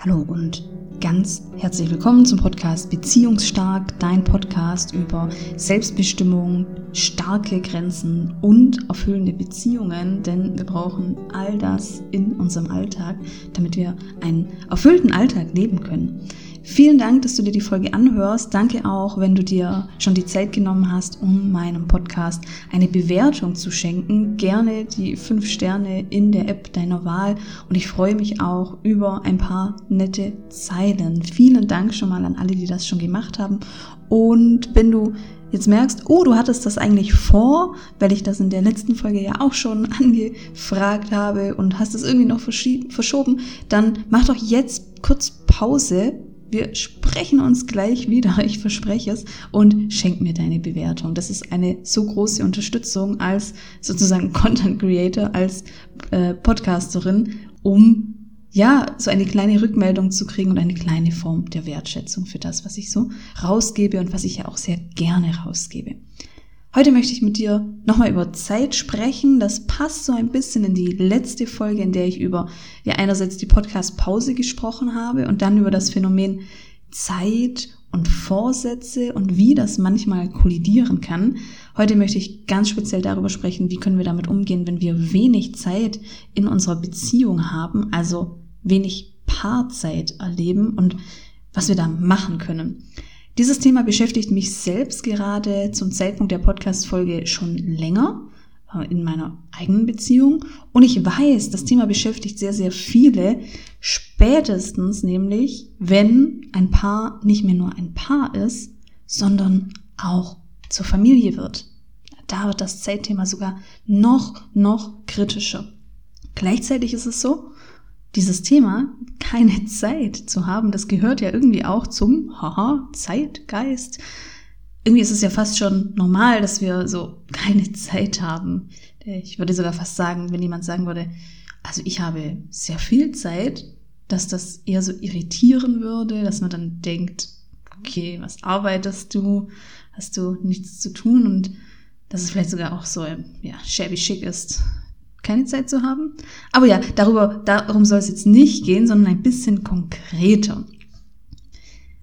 Hallo und ganz herzlich willkommen zum Podcast Beziehungsstark, dein Podcast über Selbstbestimmung, starke Grenzen und erfüllende Beziehungen, denn wir brauchen all das in unserem Alltag, damit wir einen erfüllten Alltag leben können. Vielen Dank, dass du dir die Folge anhörst. Danke auch, wenn du dir schon die Zeit genommen hast, um meinem Podcast eine Bewertung zu schenken. Gerne die fünf Sterne in der App deiner Wahl. Und ich freue mich auch über ein paar nette Zeilen. Vielen Dank schon mal an alle, die das schon gemacht haben. Und wenn du jetzt merkst, oh, du hattest das eigentlich vor, weil ich das in der letzten Folge ja auch schon angefragt habe und hast es irgendwie noch verschoben, dann mach doch jetzt kurz Pause, wir sprechen uns gleich wieder, ich verspreche es, und schenk mir deine Bewertung. Das ist eine so große Unterstützung als sozusagen Content Creator, als äh, Podcasterin, um ja, so eine kleine Rückmeldung zu kriegen und eine kleine Form der Wertschätzung für das, was ich so rausgebe und was ich ja auch sehr gerne rausgebe. Heute möchte ich mit dir nochmal über Zeit sprechen. Das passt so ein bisschen in die letzte Folge, in der ich über ja einerseits die Podcast-Pause gesprochen habe und dann über das Phänomen Zeit und Vorsätze und wie das manchmal kollidieren kann. Heute möchte ich ganz speziell darüber sprechen, wie können wir damit umgehen, wenn wir wenig Zeit in unserer Beziehung haben, also wenig Paarzeit erleben und was wir da machen können. Dieses Thema beschäftigt mich selbst gerade zum Zeitpunkt der Podcast-Folge schon länger äh, in meiner eigenen Beziehung. Und ich weiß, das Thema beschäftigt sehr, sehr viele. Spätestens nämlich, wenn ein Paar nicht mehr nur ein Paar ist, sondern auch zur Familie wird. Da wird das Zeitthema sogar noch, noch kritischer. Gleichzeitig ist es so, dieses Thema, keine Zeit zu haben, das gehört ja irgendwie auch zum, haha, Zeitgeist. Irgendwie ist es ja fast schon normal, dass wir so keine Zeit haben. Ich würde sogar fast sagen, wenn jemand sagen würde, also ich habe sehr viel Zeit, dass das eher so irritieren würde, dass man dann denkt, okay, was arbeitest du? Hast du nichts zu tun? Und dass es vielleicht sogar auch so, ja, shabby schick ist, keine Zeit zu haben. Aber ja, darüber, darum soll es jetzt nicht gehen, sondern ein bisschen konkreter.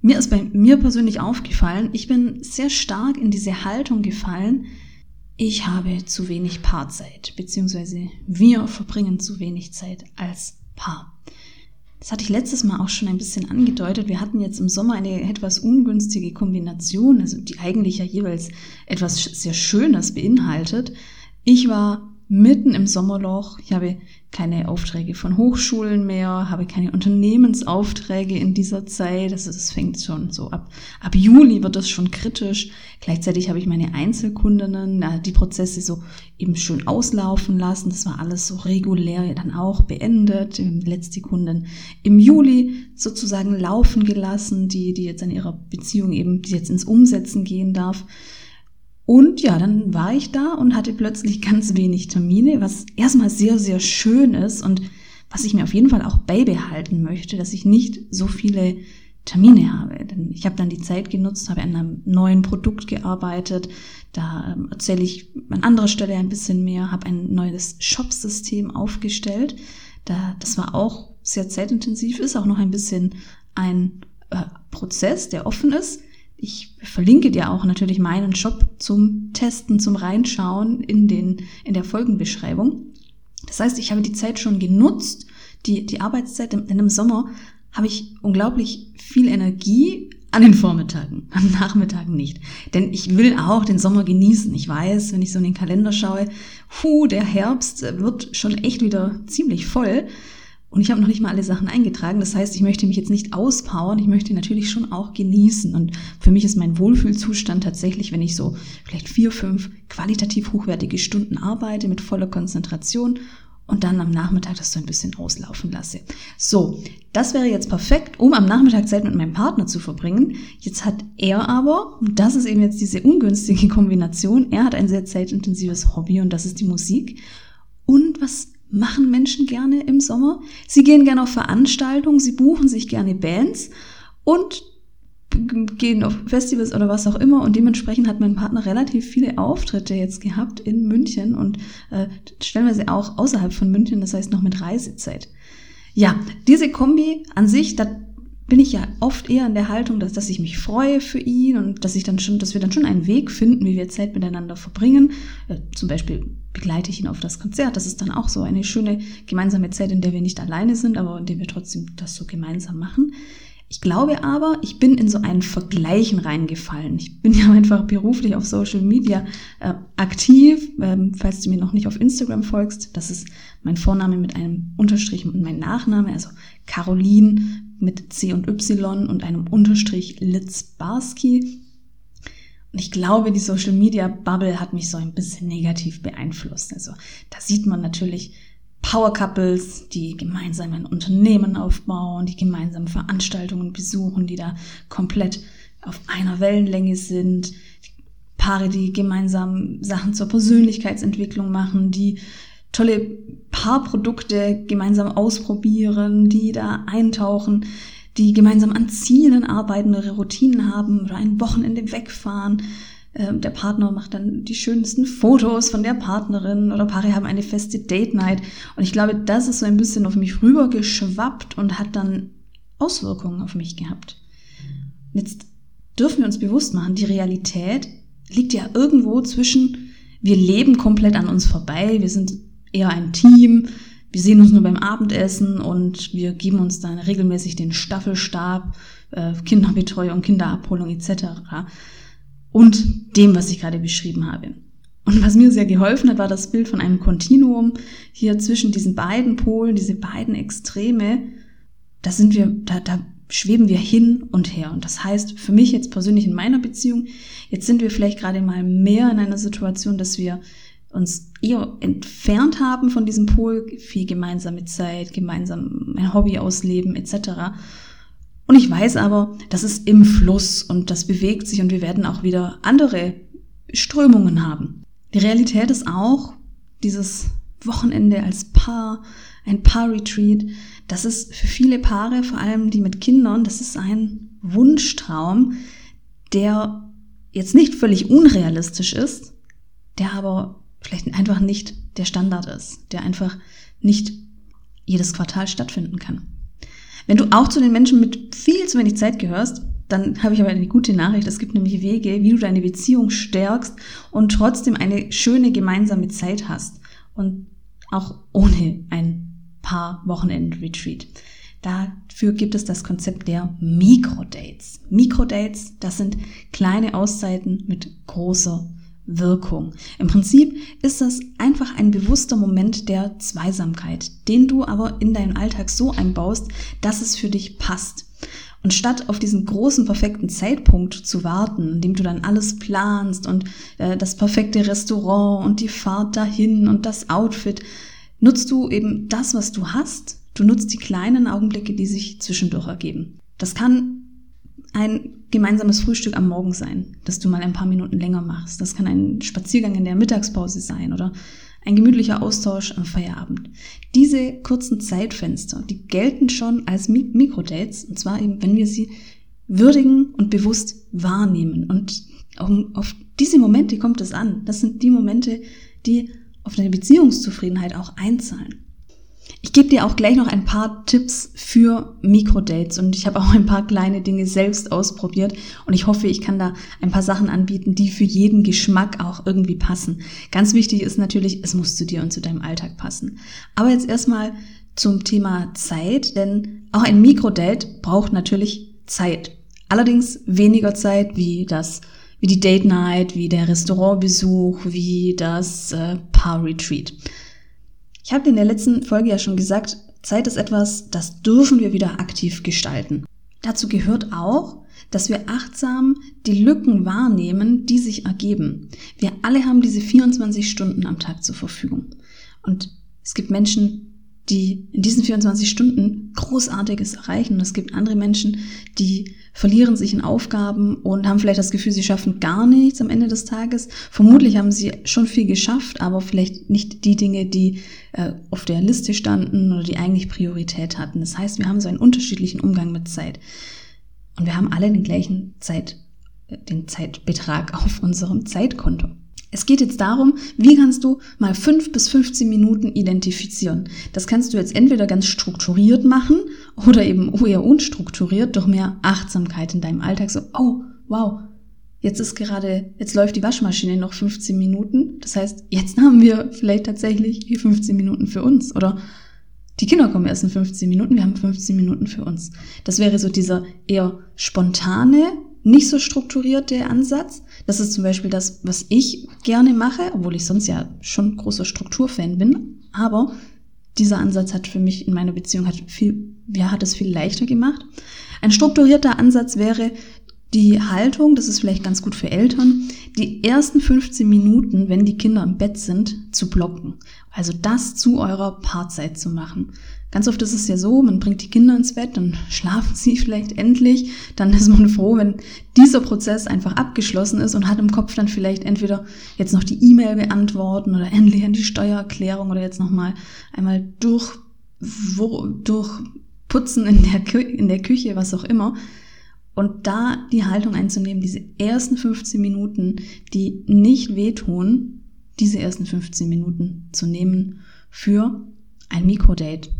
Mir ist bei mir persönlich aufgefallen, ich bin sehr stark in diese Haltung gefallen, ich habe zu wenig Paarzeit, beziehungsweise wir verbringen zu wenig Zeit als Paar. Das hatte ich letztes Mal auch schon ein bisschen angedeutet. Wir hatten jetzt im Sommer eine etwas ungünstige Kombination, also die eigentlich ja jeweils etwas sehr Schönes beinhaltet. Ich war mitten im Sommerloch. Ich habe keine Aufträge von Hochschulen mehr, habe keine Unternehmensaufträge in dieser Zeit. Also das fängt schon so ab, ab Juli wird das schon kritisch. Gleichzeitig habe ich meine Einzelkundinnen, die Prozesse so eben schön auslaufen lassen. Das war alles so regulär dann auch beendet. Letzte Kundin im Juli sozusagen laufen gelassen, die, die jetzt an ihrer Beziehung eben, die jetzt ins Umsetzen gehen darf. Und ja, dann war ich da und hatte plötzlich ganz wenig Termine, was erstmal sehr, sehr schön ist und was ich mir auf jeden Fall auch beibehalten möchte, dass ich nicht so viele Termine habe. Denn ich habe dann die Zeit genutzt, habe an einem neuen Produkt gearbeitet. Da ähm, erzähle ich an anderer Stelle ein bisschen mehr, habe ein neues Shop-System aufgestellt. Da, das war auch sehr zeitintensiv, ist auch noch ein bisschen ein äh, Prozess, der offen ist. Ich verlinke dir auch natürlich meinen Shop zum Testen, zum Reinschauen in, den, in der Folgenbeschreibung. Das heißt, ich habe die Zeit schon genutzt, die, die Arbeitszeit. Denn im Sommer habe ich unglaublich viel Energie an den Vormittagen, am Nachmittagen nicht. Denn ich will auch den Sommer genießen. Ich weiß, wenn ich so in den Kalender schaue, hu, der Herbst wird schon echt wieder ziemlich voll. Und ich habe noch nicht mal alle Sachen eingetragen. Das heißt, ich möchte mich jetzt nicht auspowern. Ich möchte natürlich schon auch genießen. Und für mich ist mein Wohlfühlzustand tatsächlich, wenn ich so vielleicht vier, fünf qualitativ hochwertige Stunden arbeite mit voller Konzentration und dann am Nachmittag das so ein bisschen auslaufen lasse. So, das wäre jetzt perfekt, um am Nachmittag Zeit mit meinem Partner zu verbringen. Jetzt hat er aber, und das ist eben jetzt diese ungünstige Kombination, er hat ein sehr zeitintensives Hobby und das ist die Musik. Und was machen Menschen gerne im Sommer. Sie gehen gerne auf Veranstaltungen, sie buchen sich gerne Bands und gehen auf Festivals oder was auch immer und dementsprechend hat mein Partner relativ viele Auftritte jetzt gehabt in München und äh, stellenweise auch außerhalb von München, das heißt noch mit Reisezeit. Ja, diese Kombi an sich, da bin ich ja oft eher in der Haltung, dass, dass ich mich freue für ihn und dass ich dann schon, dass wir dann schon einen Weg finden, wie wir Zeit miteinander verbringen. Äh, zum Beispiel begleite ich ihn auf das Konzert. Das ist dann auch so eine schöne gemeinsame Zeit, in der wir nicht alleine sind, aber in der wir trotzdem das so gemeinsam machen. Ich glaube aber, ich bin in so ein Vergleichen reingefallen. Ich bin ja einfach beruflich auf Social Media äh, aktiv. Ähm, falls du mir noch nicht auf Instagram folgst, das ist mein Vorname mit einem Unterstrich und mein Nachname, also Caroline mit C und Y und einem Unterstrich Litzbarski. Und ich glaube, die Social Media Bubble hat mich so ein bisschen negativ beeinflusst. Also da sieht man natürlich Power Couples, die gemeinsam ein Unternehmen aufbauen, die gemeinsam Veranstaltungen besuchen, die da komplett auf einer Wellenlänge sind. Paare, die gemeinsam Sachen zur Persönlichkeitsentwicklung machen, die tolle Paarprodukte gemeinsam ausprobieren, die da eintauchen, die gemeinsam an Zielen arbeiten, ihre Routinen haben oder ein Wochenende wegfahren. Ähm, der Partner macht dann die schönsten Fotos von der Partnerin oder Paare haben eine feste Date Night. Und ich glaube, das ist so ein bisschen auf mich rübergeschwappt und hat dann Auswirkungen auf mich gehabt. Jetzt dürfen wir uns bewusst machen, die Realität liegt ja irgendwo zwischen, wir leben komplett an uns vorbei, wir sind eher ein Team. Wir sehen uns nur beim Abendessen und wir geben uns dann regelmäßig den Staffelstab, äh, Kinderbetreuung, Kinderabholung etc. Und dem, was ich gerade beschrieben habe. Und was mir sehr geholfen hat, war das Bild von einem Kontinuum hier zwischen diesen beiden Polen, diese beiden Extreme. Da sind wir, da, da schweben wir hin und her. Und das heißt, für mich jetzt persönlich in meiner Beziehung, jetzt sind wir vielleicht gerade mal mehr in einer Situation, dass wir uns eher entfernt haben von diesem Pol, viel gemeinsame Zeit, gemeinsam ein Hobby ausleben etc. Und ich weiß aber, das ist im Fluss und das bewegt sich und wir werden auch wieder andere Strömungen haben. Die Realität ist auch dieses Wochenende als Paar, ein Paar-Retreat. Das ist für viele Paare, vor allem die mit Kindern, das ist ein Wunschtraum, der jetzt nicht völlig unrealistisch ist, der aber vielleicht einfach nicht der Standard ist, der einfach nicht jedes Quartal stattfinden kann. Wenn du auch zu den Menschen mit viel zu wenig Zeit gehörst, dann habe ich aber eine gute Nachricht. Es gibt nämlich Wege, wie du deine Beziehung stärkst und trotzdem eine schöne gemeinsame Zeit hast. Und auch ohne ein paar Wochenend-Retreat. Dafür gibt es das Konzept der Mikrodates. Mikrodates, das sind kleine Auszeiten mit großer Wirkung. Im Prinzip ist das einfach ein bewusster Moment der Zweisamkeit, den du aber in deinen Alltag so einbaust, dass es für dich passt. Und statt auf diesen großen, perfekten Zeitpunkt zu warten, in dem du dann alles planst und äh, das perfekte Restaurant und die Fahrt dahin und das Outfit, nutzt du eben das, was du hast. Du nutzt die kleinen Augenblicke, die sich zwischendurch ergeben. Das kann ein gemeinsames Frühstück am Morgen sein, dass du mal ein paar Minuten länger machst. Das kann ein Spaziergang in der Mittagspause sein oder ein gemütlicher Austausch am Feierabend. Diese kurzen Zeitfenster, die gelten schon als Mikrodates, und zwar eben, wenn wir sie würdigen und bewusst wahrnehmen. Und auf diese Momente kommt es an. Das sind die Momente, die auf deine Beziehungszufriedenheit auch einzahlen. Ich gebe dir auch gleich noch ein paar Tipps für Mikrodates und ich habe auch ein paar kleine Dinge selbst ausprobiert und ich hoffe, ich kann da ein paar Sachen anbieten, die für jeden Geschmack auch irgendwie passen. Ganz wichtig ist natürlich, es muss zu dir und zu deinem Alltag passen. Aber jetzt erstmal zum Thema Zeit, denn auch ein Mikrodate braucht natürlich Zeit. Allerdings weniger Zeit wie das wie die Date Night, wie der Restaurantbesuch, wie das äh, Paar Retreat. Ich habe in der letzten Folge ja schon gesagt, Zeit ist etwas, das dürfen wir wieder aktiv gestalten. Dazu gehört auch, dass wir achtsam die Lücken wahrnehmen, die sich ergeben. Wir alle haben diese 24 Stunden am Tag zur Verfügung. Und es gibt Menschen, die in diesen 24 Stunden Großartiges erreichen. Und es gibt andere Menschen, die verlieren sich in Aufgaben und haben vielleicht das Gefühl, sie schaffen gar nichts am Ende des Tages. Vermutlich haben sie schon viel geschafft, aber vielleicht nicht die Dinge, die äh, auf der Liste standen oder die eigentlich Priorität hatten. Das heißt, wir haben so einen unterschiedlichen Umgang mit Zeit. Und wir haben alle den gleichen Zeit, äh, den Zeitbetrag auf unserem Zeitkonto. Es geht jetzt darum, wie kannst du mal fünf bis 15 Minuten identifizieren. Das kannst du jetzt entweder ganz strukturiert machen oder eben eher unstrukturiert durch mehr Achtsamkeit in deinem Alltag. So, oh, wow, jetzt ist gerade, jetzt läuft die Waschmaschine noch 15 Minuten. Das heißt, jetzt haben wir vielleicht tatsächlich die 15 Minuten für uns. Oder die Kinder kommen erst in 15 Minuten, wir haben 15 Minuten für uns. Das wäre so dieser eher spontane, nicht so strukturierte Ansatz. Das ist zum Beispiel das, was ich gerne mache, obwohl ich sonst ja schon großer Strukturfan bin. Aber dieser Ansatz hat für mich in meiner Beziehung hat viel, ja, hat es viel leichter gemacht. Ein strukturierter Ansatz wäre die Haltung, das ist vielleicht ganz gut für Eltern, die ersten 15 Minuten, wenn die Kinder im Bett sind, zu blocken. Also das zu eurer Paarzeit zu machen. Ganz oft ist es ja so, man bringt die Kinder ins Bett, dann schlafen sie vielleicht endlich, dann ist man froh, wenn dieser Prozess einfach abgeschlossen ist und hat im Kopf dann vielleicht entweder jetzt noch die E-Mail beantworten oder endlich an die Steuererklärung oder jetzt nochmal einmal durch, wo, durch Putzen in der, in der Küche, was auch immer. Und da die Haltung einzunehmen, diese ersten 15 Minuten, die nicht wehtun, diese ersten 15 Minuten zu nehmen für ein Mikrodate.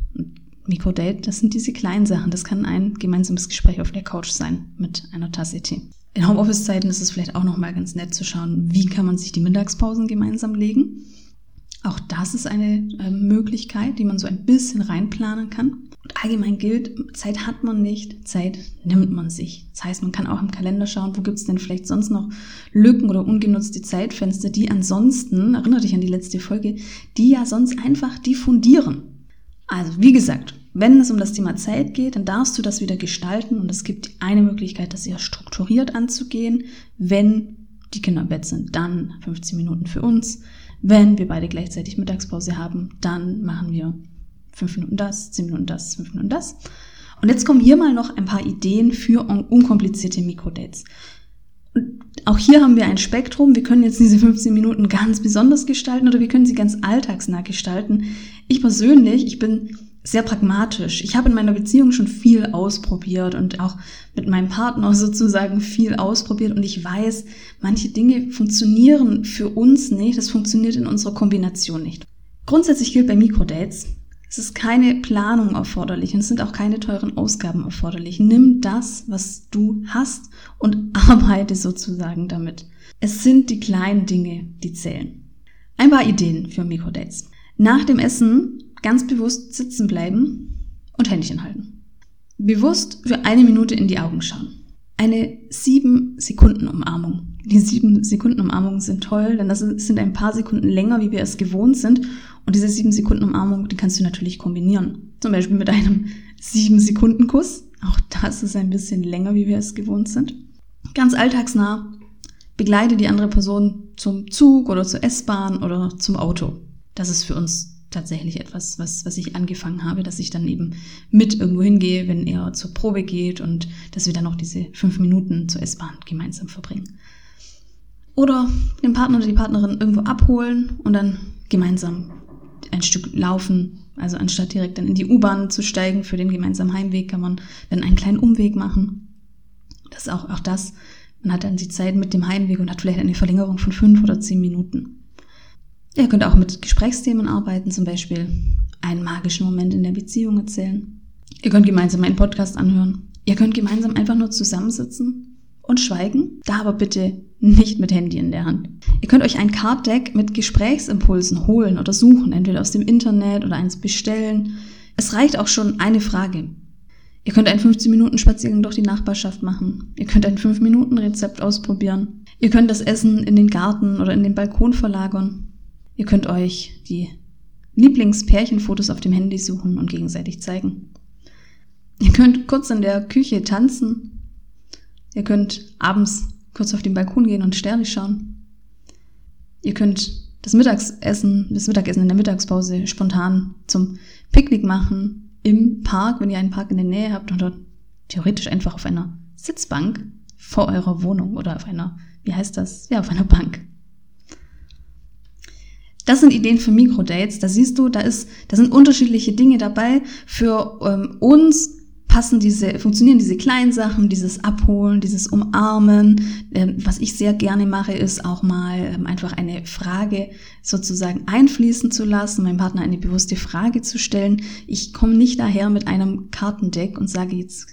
Mikrodate, das sind diese kleinen Sachen. Das kann ein gemeinsames Gespräch auf der Couch sein mit einer Tasse Tee. In Homeoffice-Zeiten ist es vielleicht auch nochmal ganz nett zu schauen, wie kann man sich die Mittagspausen gemeinsam legen. Auch das ist eine äh, Möglichkeit, die man so ein bisschen reinplanen kann. Und allgemein gilt, Zeit hat man nicht, Zeit nimmt man sich. Das heißt, man kann auch im Kalender schauen, wo gibt es denn vielleicht sonst noch Lücken oder ungenutzte Zeitfenster, die ansonsten, erinnere dich an die letzte Folge, die ja sonst einfach diffundieren. Also, wie gesagt, wenn es um das Thema Zeit geht, dann darfst du das wieder gestalten und es gibt eine Möglichkeit, das eher strukturiert anzugehen. Wenn die Kinder im Bett sind, dann 15 Minuten für uns. Wenn wir beide gleichzeitig Mittagspause haben, dann machen wir fünf Minuten das, zehn Minuten das, fünf Minuten das. Und jetzt kommen hier mal noch ein paar Ideen für unkomplizierte Mikrodates. Auch hier haben wir ein Spektrum. Wir können jetzt diese 15 Minuten ganz besonders gestalten oder wir können sie ganz alltagsnah gestalten. Ich persönlich, ich bin sehr pragmatisch. Ich habe in meiner Beziehung schon viel ausprobiert und auch mit meinem Partner sozusagen viel ausprobiert und ich weiß, manche Dinge funktionieren für uns nicht, das funktioniert in unserer Kombination nicht. Grundsätzlich gilt bei Mikrodates, es ist keine Planung erforderlich und es sind auch keine teuren Ausgaben erforderlich. Nimm das, was du hast und arbeite sozusagen damit. Es sind die kleinen Dinge, die zählen. Ein paar Ideen für Mikrodates. Nach dem Essen ganz bewusst sitzen bleiben und Händchen halten. Bewusst für eine Minute in die Augen schauen. Eine sieben Sekunden Umarmung. Die sieben Sekunden Umarmungen sind toll, denn das sind ein paar Sekunden länger, wie wir es gewohnt sind. Und diese sieben Sekunden Umarmung, die kannst du natürlich kombinieren. Zum Beispiel mit einem sieben Sekunden Kuss. Auch das ist ein bisschen länger, wie wir es gewohnt sind. Ganz alltagsnah. Begleite die andere Person zum Zug oder zur S-Bahn oder zum Auto. Das ist für uns tatsächlich etwas, was, was ich angefangen habe, dass ich dann eben mit irgendwo hingehe, wenn er zur Probe geht und dass wir dann noch diese fünf Minuten zur S-Bahn gemeinsam verbringen. Oder den Partner oder die Partnerin irgendwo abholen und dann gemeinsam ein Stück laufen. Also anstatt direkt dann in die U-Bahn zu steigen für den gemeinsamen Heimweg, kann man dann einen kleinen Umweg machen. Das ist auch, auch das. Man hat dann die Zeit mit dem Heimweg und hat vielleicht eine Verlängerung von fünf oder zehn Minuten. Ihr könnt auch mit Gesprächsthemen arbeiten, zum Beispiel einen magischen Moment in der Beziehung erzählen. Ihr könnt gemeinsam einen Podcast anhören. Ihr könnt gemeinsam einfach nur zusammensitzen und schweigen, da aber bitte nicht mit Handy in der Hand. Ihr könnt euch ein Card Deck mit Gesprächsimpulsen holen oder suchen, entweder aus dem Internet oder eins bestellen. Es reicht auch schon eine Frage. Ihr könnt einen 15 Minuten Spaziergang durch die Nachbarschaft machen. Ihr könnt ein 5 Minuten Rezept ausprobieren. Ihr könnt das Essen in den Garten oder in den Balkon verlagern. Ihr könnt euch die Lieblingspärchenfotos auf dem Handy suchen und gegenseitig zeigen. Ihr könnt kurz in der Küche tanzen Ihr könnt abends kurz auf den Balkon gehen und Sterne schauen. Ihr könnt das Mittagessen, das Mittagessen in der Mittagspause spontan zum Picknick machen im Park, wenn ihr einen Park in der Nähe habt oder theoretisch einfach auf einer Sitzbank vor eurer Wohnung oder auf einer, wie heißt das? Ja, auf einer Bank. Das sind Ideen für Mikrodates. Da siehst du, da ist, da sind unterschiedliche Dinge dabei. Für ähm, uns passen diese, funktionieren diese kleinen Sachen, dieses Abholen, dieses Umarmen. Ähm, was ich sehr gerne mache, ist auch mal ähm, einfach eine Frage sozusagen einfließen zu lassen, meinem Partner eine bewusste Frage zu stellen. Ich komme nicht daher mit einem Kartendeck und sage jetzt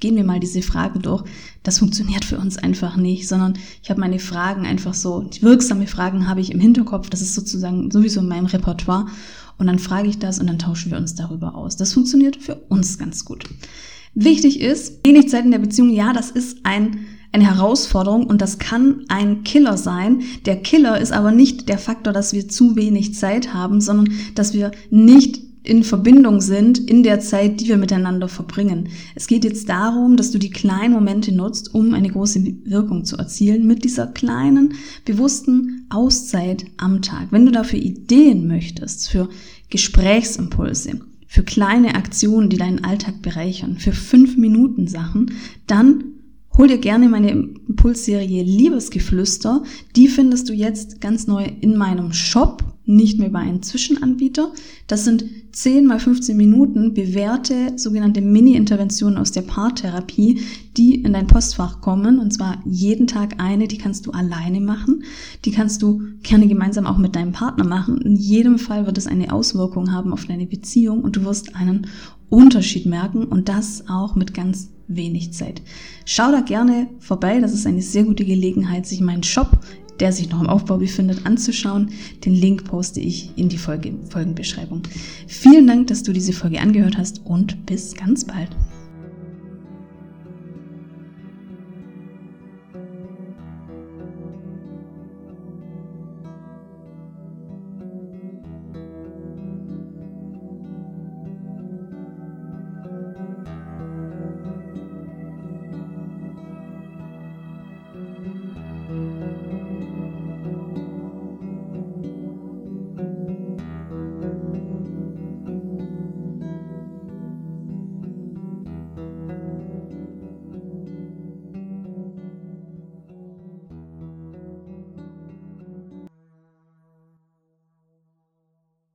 gehen wir mal diese Fragen durch. Das funktioniert für uns einfach nicht, sondern ich habe meine Fragen einfach so, die wirksame Fragen habe ich im Hinterkopf, das ist sozusagen sowieso in meinem Repertoire und dann frage ich das und dann tauschen wir uns darüber aus. Das funktioniert für uns ganz gut. Wichtig ist, wenig Zeit in der Beziehung, ja, das ist ein, eine Herausforderung und das kann ein Killer sein. Der Killer ist aber nicht der Faktor, dass wir zu wenig Zeit haben, sondern dass wir nicht in Verbindung sind in der Zeit, die wir miteinander verbringen. Es geht jetzt darum, dass du die kleinen Momente nutzt, um eine große Wirkung zu erzielen mit dieser kleinen, bewussten Auszeit am Tag. Wenn du dafür Ideen möchtest, für Gesprächsimpulse, für kleine Aktionen, die deinen Alltag bereichern, für fünf Minuten Sachen, dann hol dir gerne meine Impulsserie Liebesgeflüster. Die findest du jetzt ganz neu in meinem Shop nicht mehr bei einem Zwischenanbieter. Das sind 10 mal 15 Minuten bewährte sogenannte Mini-Interventionen aus der Paartherapie, die in dein Postfach kommen. Und zwar jeden Tag eine, die kannst du alleine machen. Die kannst du gerne gemeinsam auch mit deinem Partner machen. In jedem Fall wird es eine Auswirkung haben auf deine Beziehung und du wirst einen Unterschied merken und das auch mit ganz wenig Zeit. Schau da gerne vorbei. Das ist eine sehr gute Gelegenheit, sich meinen Shop der sich noch im Aufbau befindet, anzuschauen. Den Link poste ich in die Folge, Folgenbeschreibung. Vielen Dank, dass du diese Folge angehört hast und bis ganz bald.